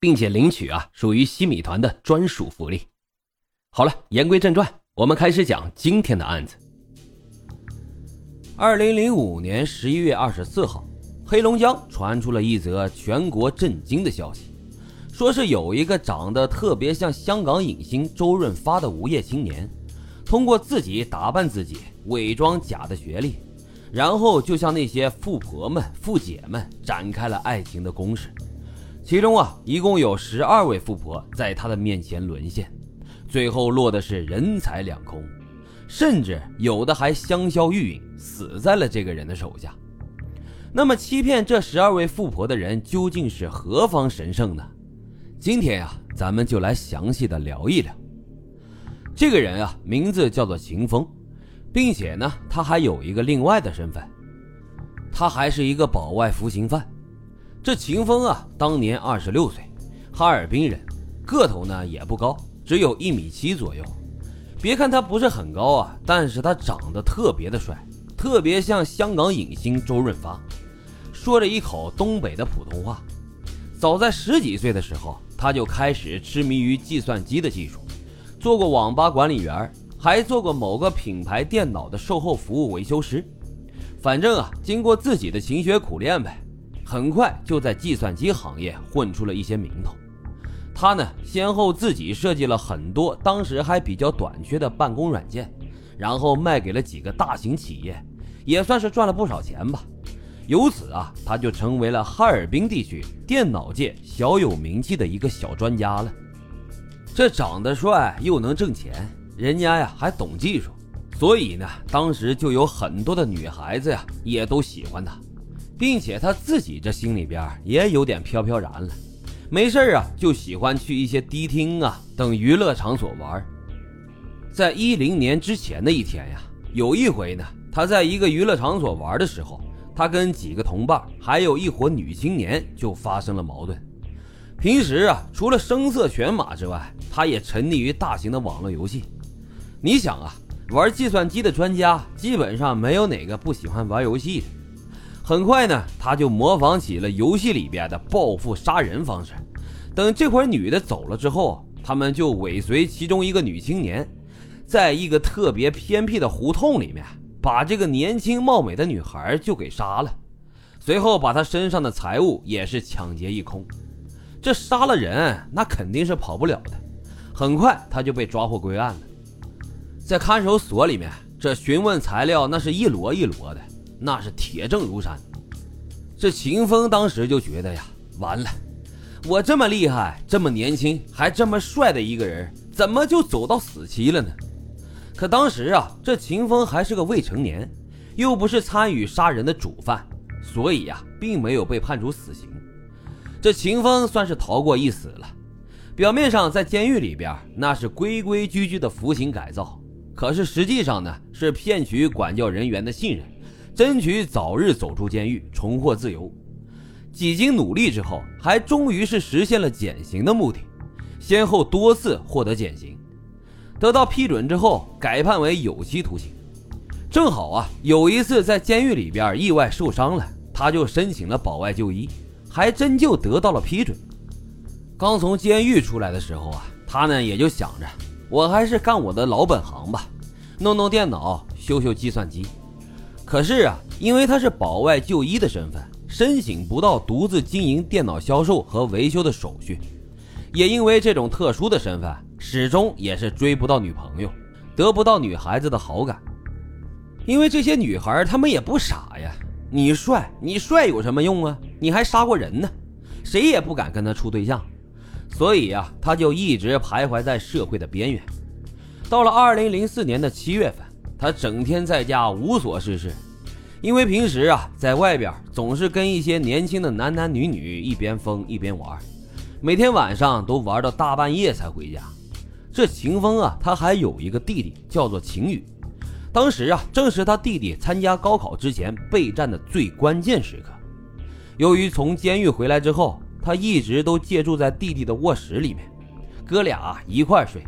并且领取啊，属于西米团的专属福利。好了，言归正传，我们开始讲今天的案子。二零零五年十一月二十四号，黑龙江传出了一则全国震惊的消息，说是有一个长得特别像香港影星周润发的无业青年，通过自己打扮自己，伪装假的学历，然后就向那些富婆们、富姐们展开了爱情的攻势。其中啊，一共有十二位富婆在他的面前沦陷，最后落的是人财两空，甚至有的还香消玉殒，死在了这个人的手下。那么，欺骗这十二位富婆的人究竟是何方神圣呢？今天呀，咱们就来详细的聊一聊。这个人啊，名字叫做秦风，并且呢，他还有一个另外的身份，他还是一个保外服刑犯。这秦风啊，当年二十六岁，哈尔滨人，个头呢也不高，只有一米七左右。别看他不是很高啊，但是他长得特别的帅，特别像香港影星周润发，说着一口东北的普通话。早在十几岁的时候，他就开始痴迷于计算机的技术，做过网吧管理员，还做过某个品牌电脑的售后服务维修师。反正啊，经过自己的勤学苦练呗。很快就在计算机行业混出了一些名头。他呢，先后自己设计了很多当时还比较短缺的办公软件，然后卖给了几个大型企业，也算是赚了不少钱吧。由此啊，他就成为了哈尔滨地区电脑界小有名气的一个小专家了。这长得帅又能挣钱，人家呀还懂技术，所以呢，当时就有很多的女孩子呀也都喜欢他。并且他自己这心里边也有点飘飘然了，没事啊就喜欢去一些迪厅啊等娱乐场所玩。在一零年之前的一天呀，有一回呢，他在一个娱乐场所玩的时候，他跟几个同伴还有一伙女青年就发生了矛盾。平时啊，除了声色犬马之外，他也沉溺于大型的网络游戏。你想啊，玩计算机的专家基本上没有哪个不喜欢玩游戏的。很快呢，他就模仿起了游戏里边的报复杀人方式。等这会儿女的走了之后，他们就尾随其中一个女青年，在一个特别偏僻的胡同里面，把这个年轻貌美的女孩就给杀了。随后把她身上的财物也是抢劫一空。这杀了人，那肯定是跑不了的。很快他就被抓获归案了。在看守所里面，这询问材料那是一摞一摞的。那是铁证如山，这秦风当时就觉得呀，完了，我这么厉害，这么年轻，还这么帅的一个人，怎么就走到死期了呢？可当时啊，这秦风还是个未成年，又不是参与杀人的主犯，所以呀，并没有被判处死刑。这秦风算是逃过一死了。表面上在监狱里边，那是规规矩矩的服刑改造，可是实际上呢，是骗取管教人员的信任。争取早日走出监狱，重获自由。几经努力之后，还终于是实现了减刑的目的，先后多次获得减刑，得到批准之后改判为有期徒刑。正好啊，有一次在监狱里边意外受伤了，他就申请了保外就医，还真就得到了批准。刚从监狱出来的时候啊，他呢也就想着，我还是干我的老本行吧，弄弄电脑，修修计算机。可是啊，因为他是保外就医的身份，申请不到独自经营电脑销售和维修的手续，也因为这种特殊的身份，始终也是追不到女朋友，得不到女孩子的好感。因为这些女孩她们也不傻呀，你帅，你帅有什么用啊？你还杀过人呢，谁也不敢跟他处对象。所以呀，他就一直徘徊在社会的边缘。到了二零零四年的七月份。他整天在家无所事事，因为平时啊在外边总是跟一些年轻的男男女女一边疯一边玩，每天晚上都玩到大半夜才回家。这秦风啊，他还有一个弟弟，叫做秦宇。当时啊，正是他弟弟参加高考之前备战的最关键时刻。由于从监狱回来之后，他一直都借住在弟弟的卧室里面，哥俩一块睡。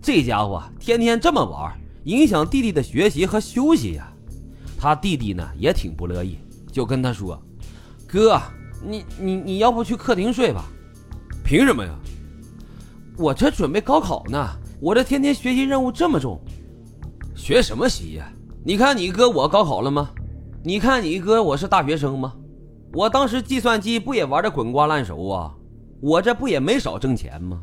这家伙天天这么玩，影响弟弟的学习和休息呀。他弟弟呢也挺不乐意，就跟他说：“哥，你你你要不去客厅睡吧？凭什么呀？我这准备高考呢，我这天天学习任务这么重。”学什么习呀？你看你哥我高考了吗？你看你哥我是大学生吗？我当时计算机不也玩的滚瓜烂熟啊？我这不也没少挣钱吗？